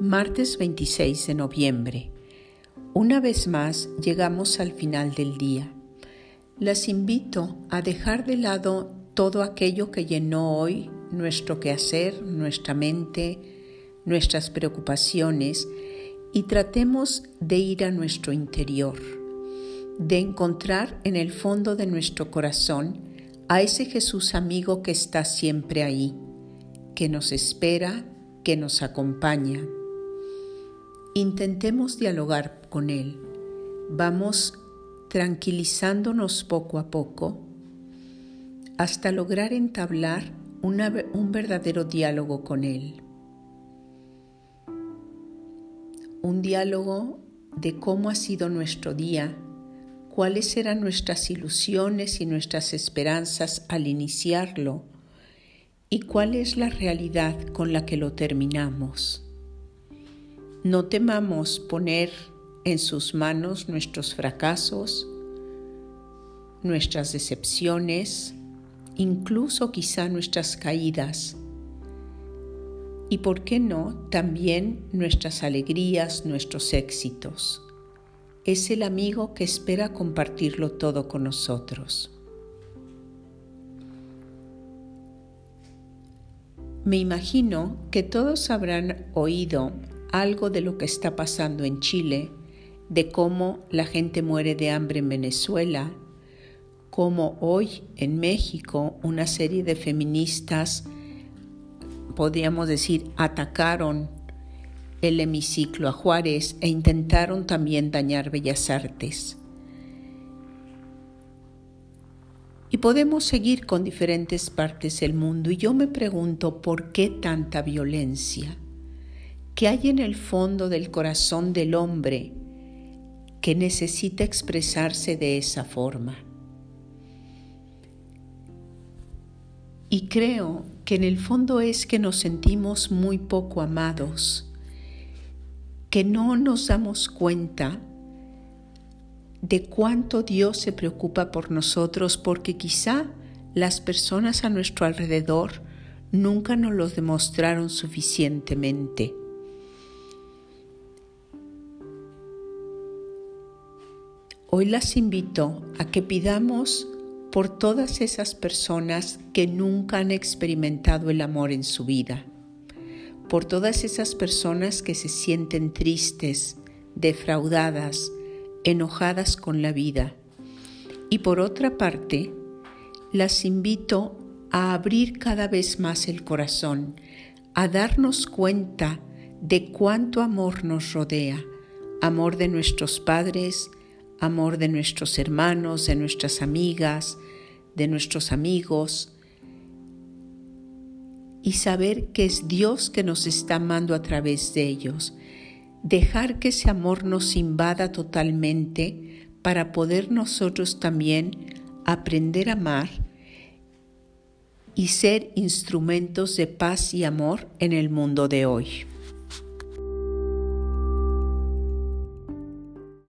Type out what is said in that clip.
Martes 26 de noviembre. Una vez más llegamos al final del día. Las invito a dejar de lado todo aquello que llenó hoy nuestro quehacer, nuestra mente, nuestras preocupaciones y tratemos de ir a nuestro interior, de encontrar en el fondo de nuestro corazón a ese Jesús amigo que está siempre ahí, que nos espera, que nos acompaña. Intentemos dialogar con Él. Vamos tranquilizándonos poco a poco hasta lograr entablar un verdadero diálogo con Él. Un diálogo de cómo ha sido nuestro día, cuáles eran nuestras ilusiones y nuestras esperanzas al iniciarlo y cuál es la realidad con la que lo terminamos. No temamos poner en sus manos nuestros fracasos, nuestras decepciones, incluso quizá nuestras caídas. Y por qué no, también nuestras alegrías, nuestros éxitos es el amigo que espera compartirlo todo con nosotros. Me imagino que todos habrán oído algo de lo que está pasando en Chile, de cómo la gente muere de hambre en Venezuela, cómo hoy en México una serie de feministas, podríamos decir, atacaron el hemiciclo a Juárez e intentaron también dañar Bellas Artes. Y podemos seguir con diferentes partes del mundo y yo me pregunto por qué tanta violencia. ¿Qué hay en el fondo del corazón del hombre que necesita expresarse de esa forma? Y creo que en el fondo es que nos sentimos muy poco amados que no nos damos cuenta de cuánto Dios se preocupa por nosotros porque quizá las personas a nuestro alrededor nunca nos lo demostraron suficientemente. Hoy las invito a que pidamos por todas esas personas que nunca han experimentado el amor en su vida por todas esas personas que se sienten tristes, defraudadas, enojadas con la vida. Y por otra parte, las invito a abrir cada vez más el corazón, a darnos cuenta de cuánto amor nos rodea, amor de nuestros padres, amor de nuestros hermanos, de nuestras amigas, de nuestros amigos, y saber que es Dios que nos está amando a través de ellos. Dejar que ese amor nos invada totalmente para poder nosotros también aprender a amar y ser instrumentos de paz y amor en el mundo de hoy.